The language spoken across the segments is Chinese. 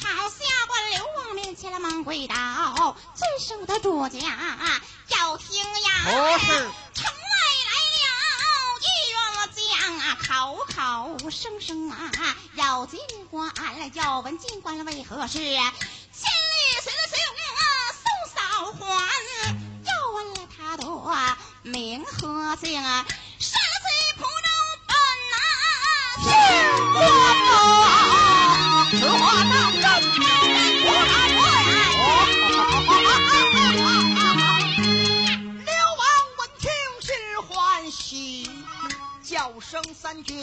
跑下官刘王命前来忙跪倒，最受的主家要听呀。城外来了一员将啊，口口声声啊要进关，要问进关为何事？千里随了随啊送嫂还，要问了他的名和姓啊。杀死蒲州本哪姓、关。此话当真？人刘王闻听是欢喜叫声三军。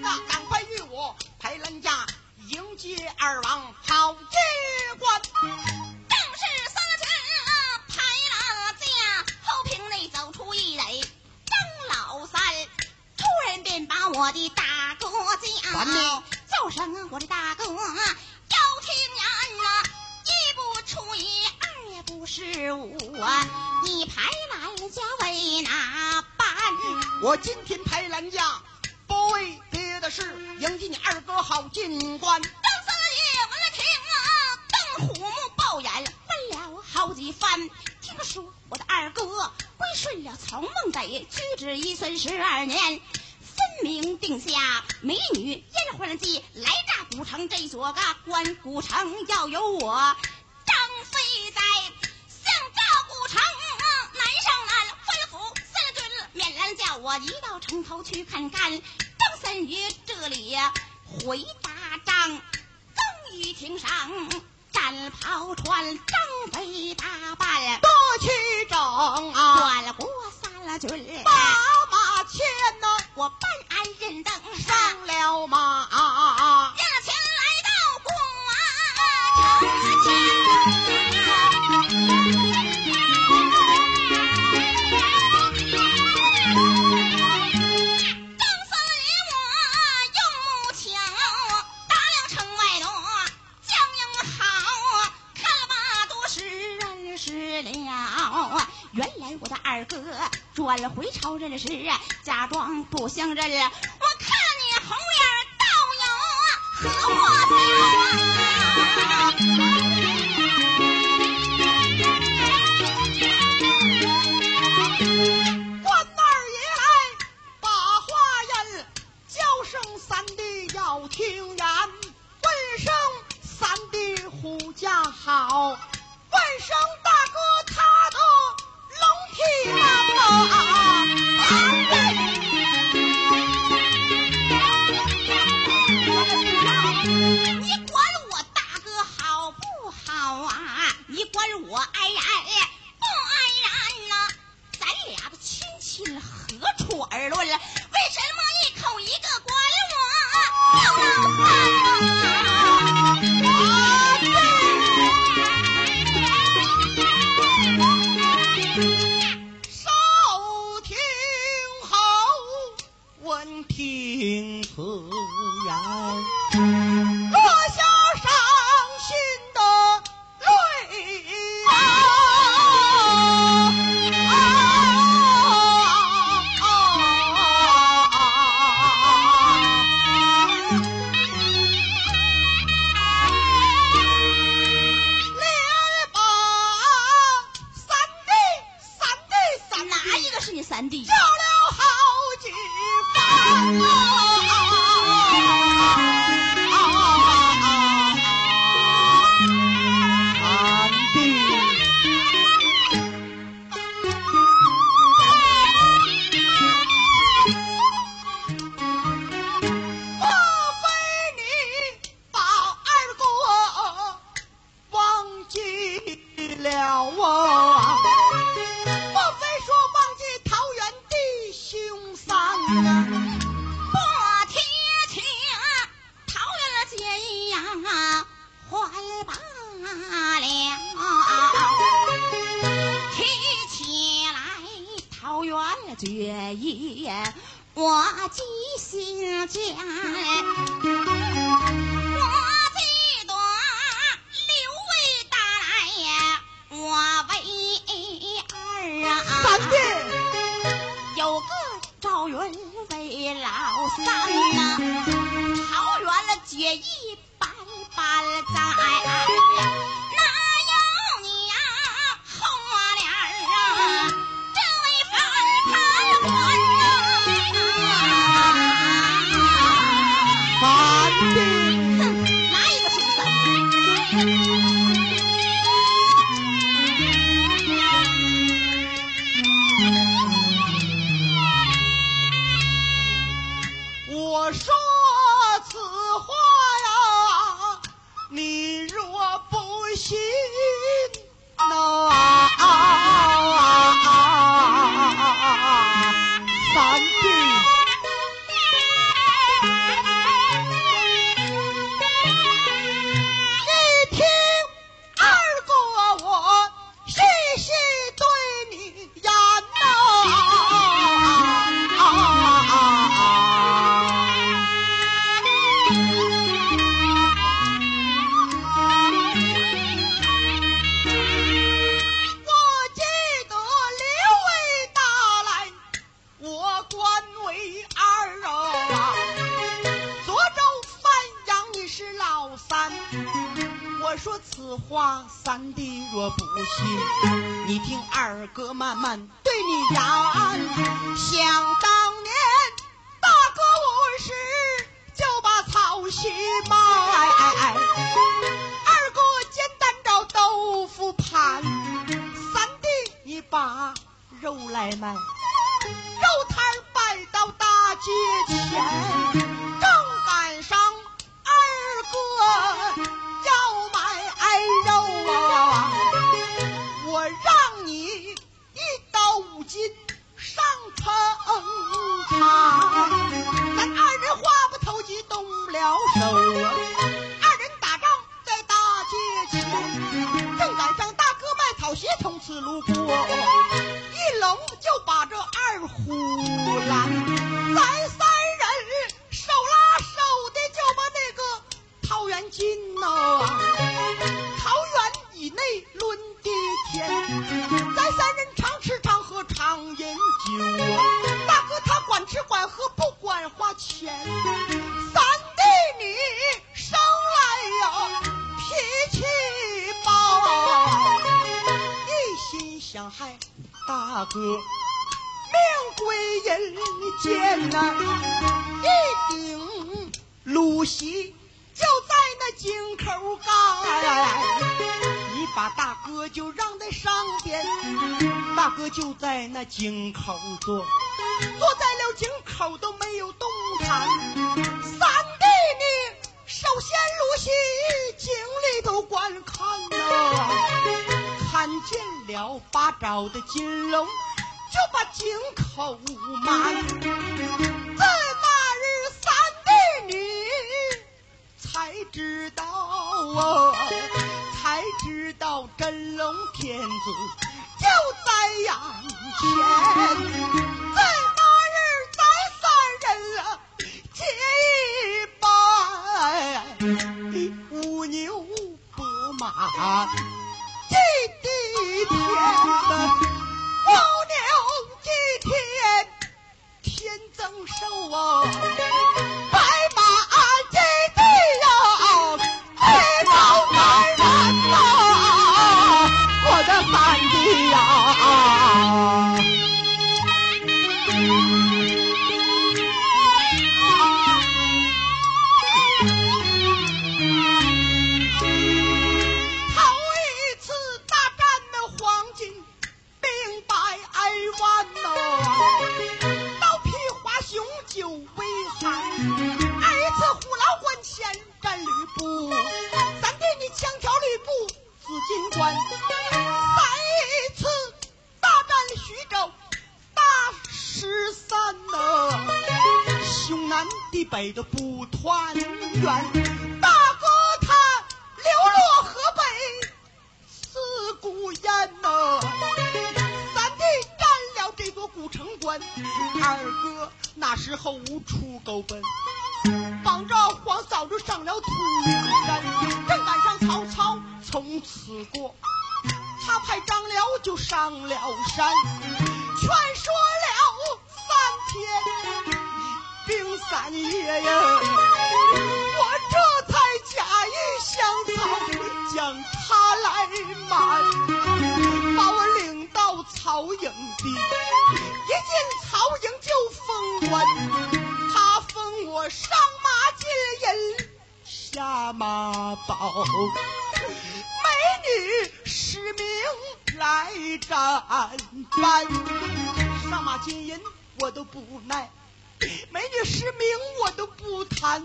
呐赶快与我陪架迎接二王官正是三军架后内走出一张老三便把我的大哥叫。叫声我的大哥，要听言呐、啊，一不出一，二也不是五啊，你排兰家为哪般？我今天排兰家，不为别的事，迎接你二哥好进关。邓三爷闻了听啊，瞪虎目豹眼问了好几番，听说我的二哥归顺了曹孟德，屈指一算十二年。明定下，美女烟花季来炸古城这座个关，古城要有我张飞在，想炸古城难上难，吩咐三军免然叫我一到城头去看看。张三爷这里回答张，刚于亭上战袍穿，张飞打扮多去整啊，转过三军。前呐、我办案人等上了马，驾前来到广城前。回朝任事，假装不相认。我看你红眼倒有何话啊？了我，莫非说忘记桃园弟兄三？不提起桃园结义，怀罢了。提起来桃园结义，我记心间。去卖二哥煎蛋找豆腐盘三弟你把肉来卖肉摊摆到大街前嗨大哥命归人间呐一顶鲁西就在那井口儿你把大哥就让在上边大哥就在那井口坐坐在了井口都没有动弹三弟你首先鲁西井里头观看呐看见了八爪的金龙，就把井口满。自那日，三弟你才知道啊，才知道真龙天子。就在眼前，在那日咱三人啊结一拜，五牛不马祭地天，处狗奔，帮着黄嫂子上了土山，正赶上曹操从此过，他派张辽就上了山，劝说了三天并三夜呀，我这才假意降曹，将他来瞒，把我领到曹营地，一进曹营就封官，上马金银，下马宝，美女实名来战班，上马金银我都不耐。美女实名我都不贪，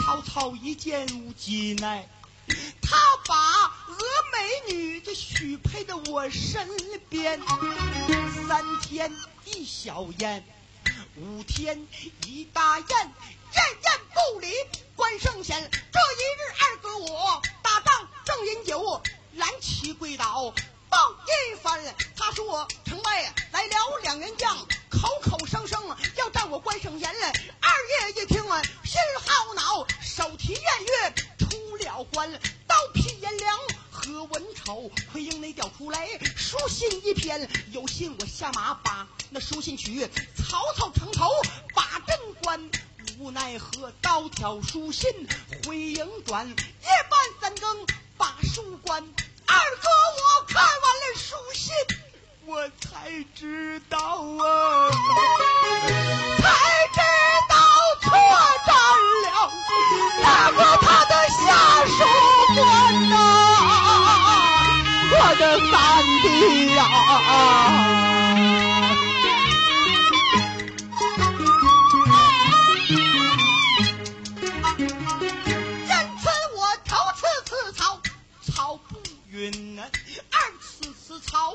曹操一见无计奈，他把峨美女就许配到我身边。三天一小宴，五天一大宴，宴宴不离关圣贤。这一日二哥我打仗正饮酒，蓝旗跪倒报一番。他说城外来了两员将。口口声声要战我关圣贤，二爷一听啊，心好恼，手提偃月出了关，刀劈颜良和文丑，奎英内调出来书信一篇，有信我下马把那书信取，曹操城头把阵关，无奈何刀挑书信回营转，夜半三更把书关，二哥我看完了书信。我才知道啊，才知道错占了那个他的下属官呐，我的三弟呀。不允；二次辞曹。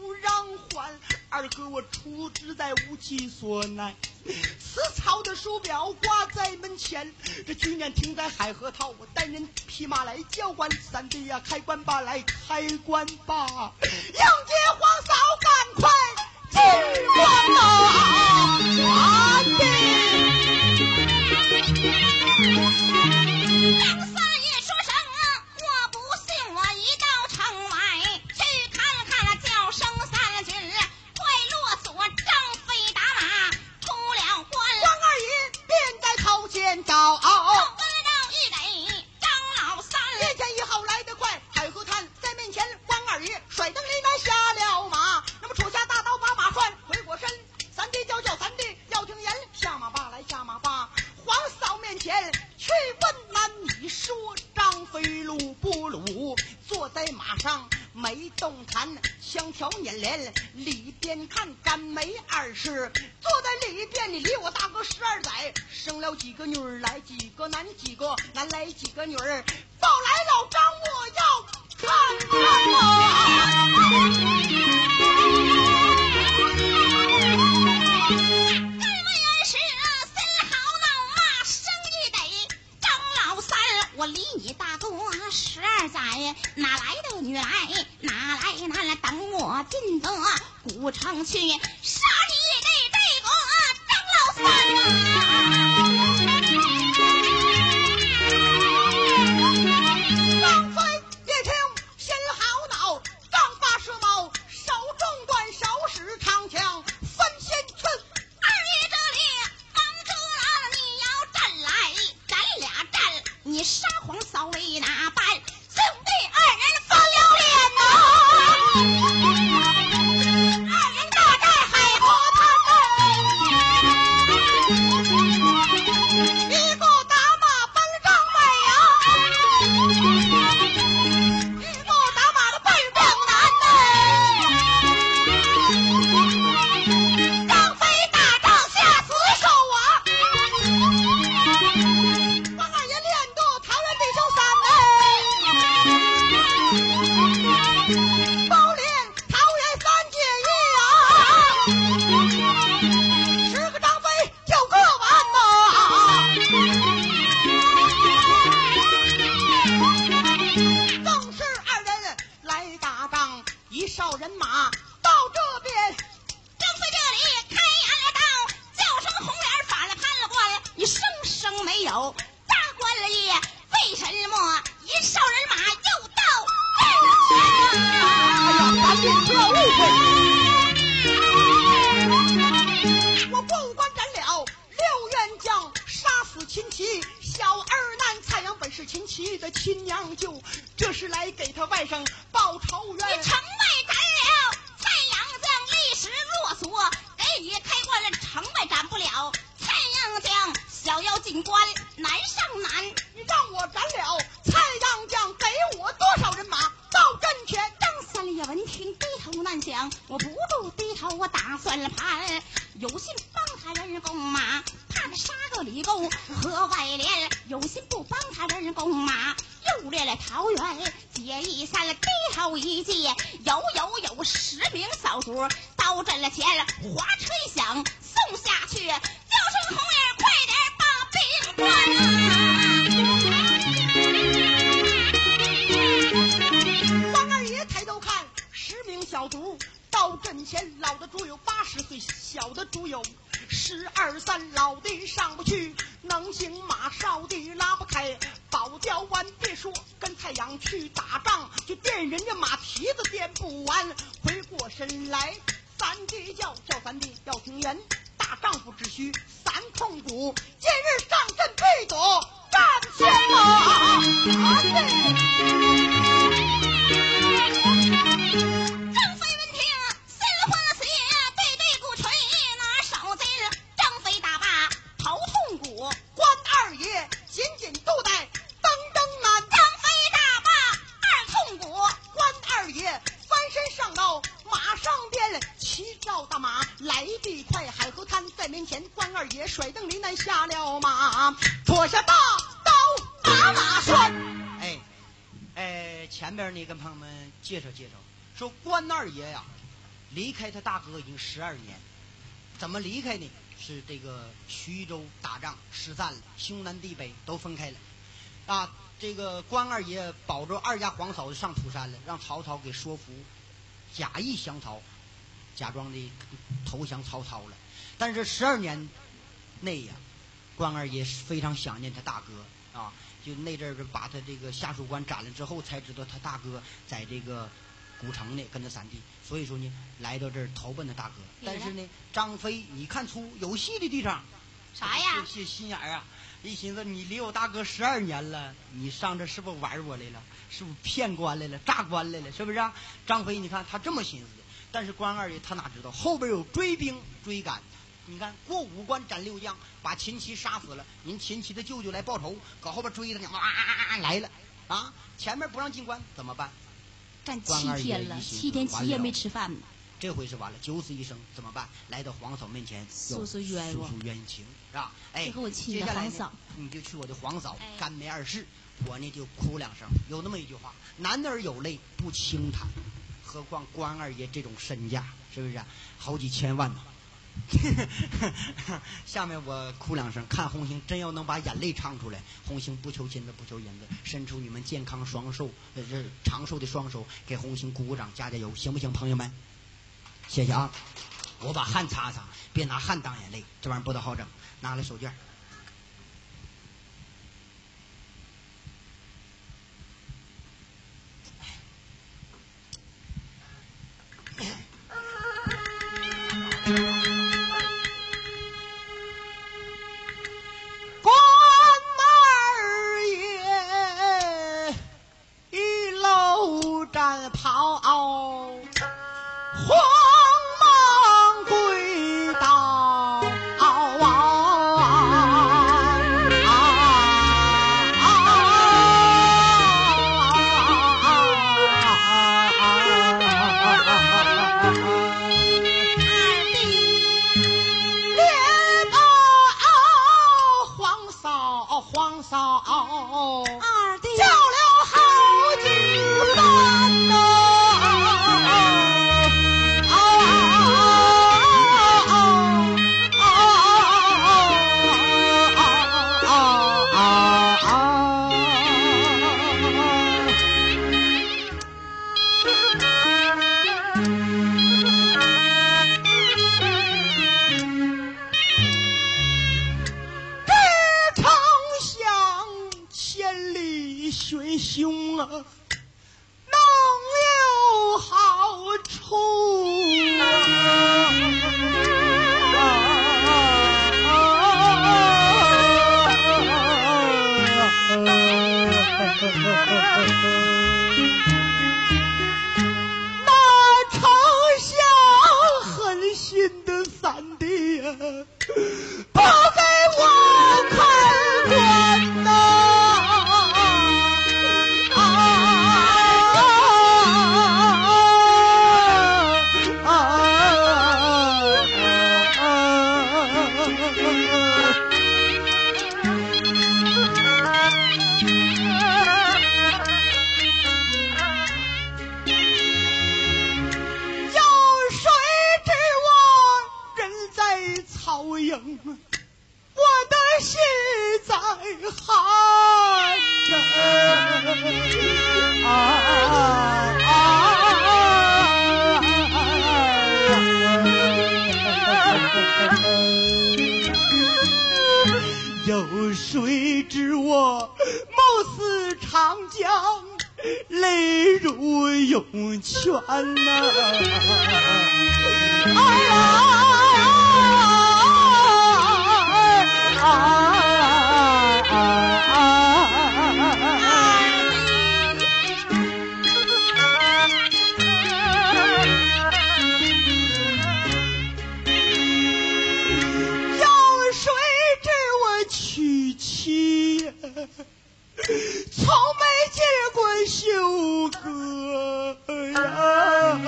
不让还，二哥我出之在无计所奈。此草的书表挂在门前，这去年停在海河套，我带人匹马来叫官。三弟呀，开关吧，来开关吧，迎接皇嫂，赶快进关啊！我大哥十二载生了几个女儿来几个男几个男来几个女儿抱来老张我要看看啊该文人是啊豪老生意得张老三我离你大哥十二载哪来的女来哪来哪男来等我进得古城去杀犯法大丈夫只需三痛骨。今日上阵对躲战前马，介绍介绍，说关二爷呀，离开他大哥已经十二年，怎么离开呢？是这个徐州打仗失散了，兄南弟北都分开了，啊，这个关二爷保着二家皇嫂子上土山了，让曹操给说服，假意降曹，假装的投降曹操了。但是十二年内呀，关二爷非常想念他大哥啊，就那阵儿把他这个下属官斩了之后，才知道他大哥在这个。古城呢，跟他三弟，所以说呢，来到这儿投奔他大哥。但是呢，张飞，你看出有戏的地方，啥呀？些心眼儿啊！一寻思，你离我大哥十二年了，你上这是不是玩我来了？是不是骗官来了？诈官来了？是不是？啊张飞，你看他这么寻思的。但是关二爷他哪知道后边有追兵追赶？你看过五关斩六将，把秦琪杀死了。您秦琪的舅舅来报仇，搁后边追他呢，哇来了啊！前面不让进关，怎么办？干七天了，七天七夜没吃饭呢。这回是完了，九死一生怎么办？来到皇嫂面前诉诉冤诉诉冤情，是吧？哎，接下来你就去我的皇嫂干梅二世，我呢就哭两声。有那么一句话：男儿有泪不轻弹，何况关二爷这种身价，是不是？好几千万呢。下面我哭两声，看红星真要能把眼泪唱出来。红星不求金子，不求银子，伸出你们健康双寿，呃，这长寿的双手，给红星鼓鼓掌，加加油，行不行，朋友们？谢谢啊！我把汗擦擦，别拿汗当眼泪，这玩意儿不大好整。拿来手绢。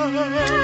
love.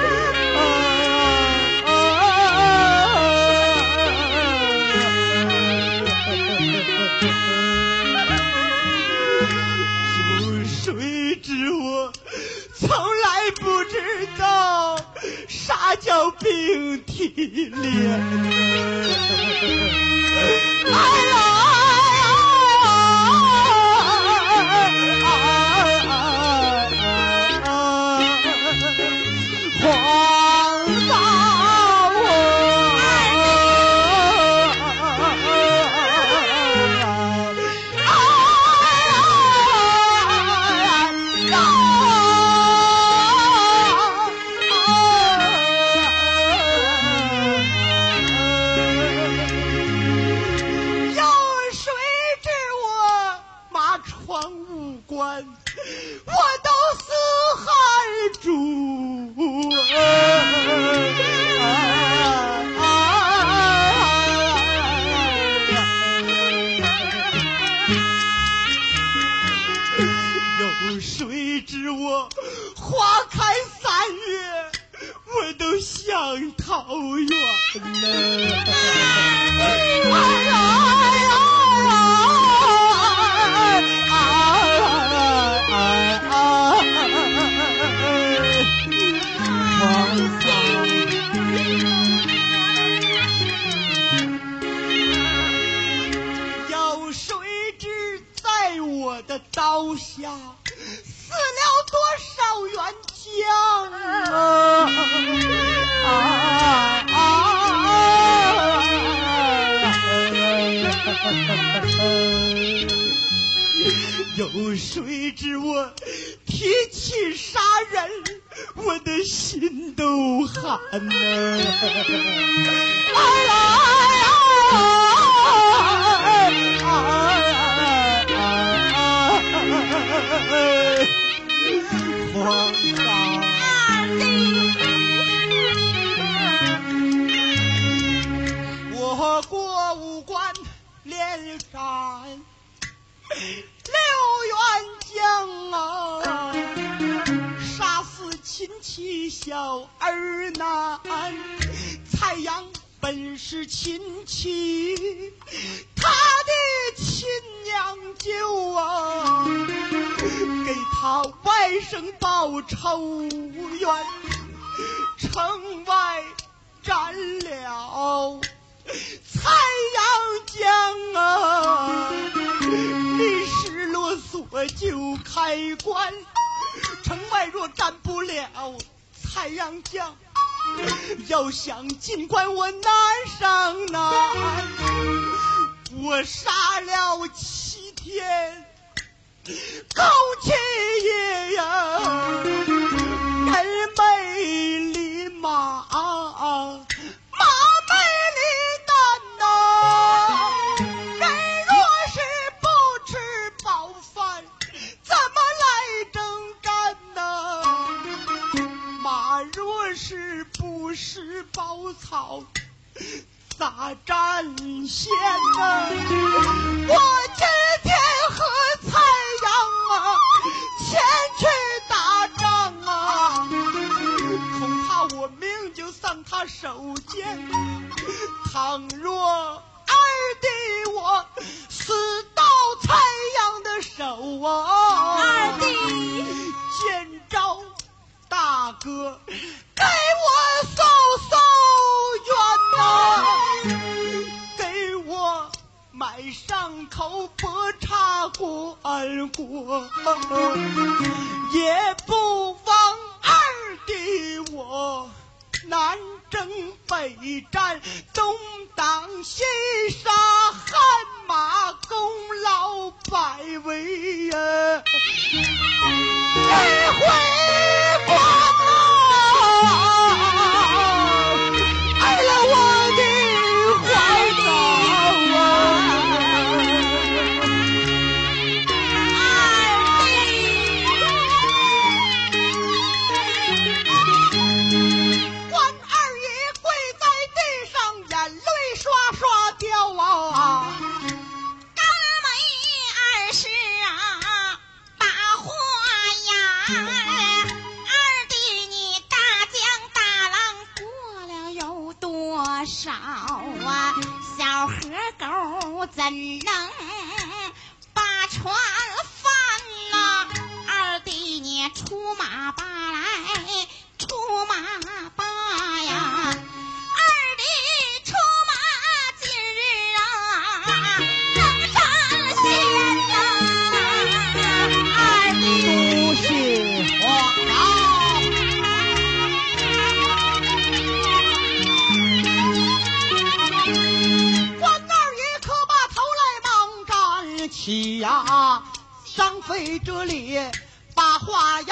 亲戚，他的亲娘舅啊，给他外甥报仇冤，城外斩了蔡阳江啊，历史啰嗦就开棺，城外若斩不了蔡阳江。要想尽管我难上难我杀了齐天高千咋展现呢？我今征北战，东挡西杀，汗马功劳百为呀！一回光张飞这里把话言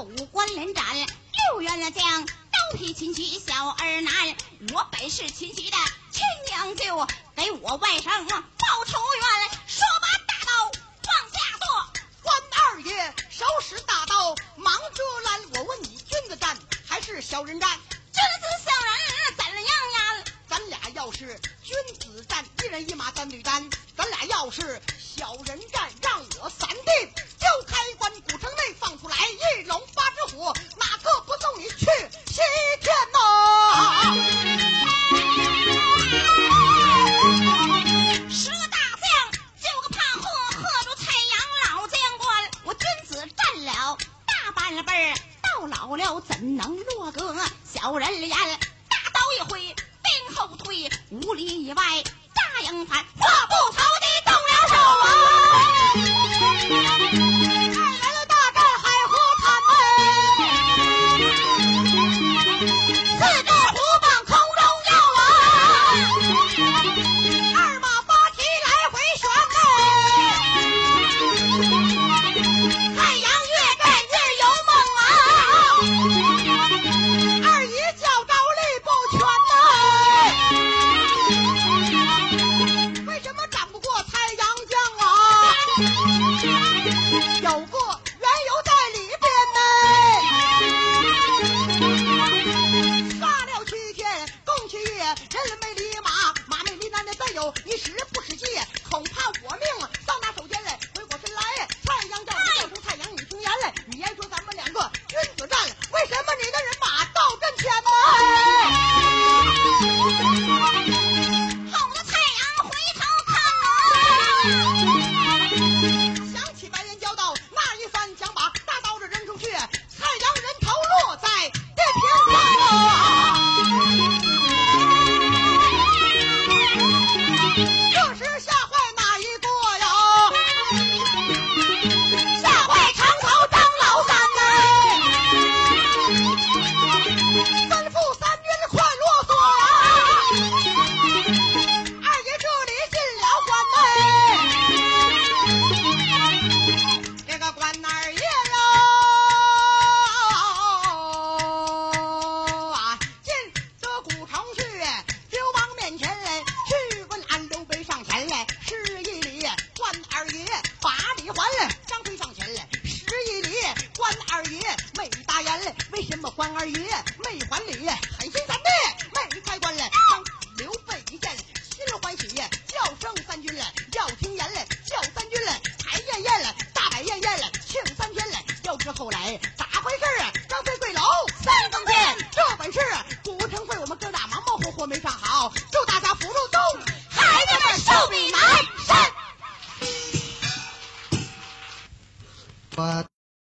五关连斩六员的将，刀劈秦琪小儿男。我本是秦琪的亲娘舅，给我外甥报仇冤，说把大刀往下剁。关二爷手使大刀，忙遮拦。我问你，君子战还是小人战？君子小人怎样呀？咱俩要是君子战，一人一马单对单；咱俩要是小人战，让我三弟就开关古城内放出来一龙八只虎，哪个不送你去西天呐？十个大将，九个胖货，喝住太阳老将官。我君子占了大半辈，到老了怎能落个小人脸？五里以外扎营盘，话不投机动了手啊！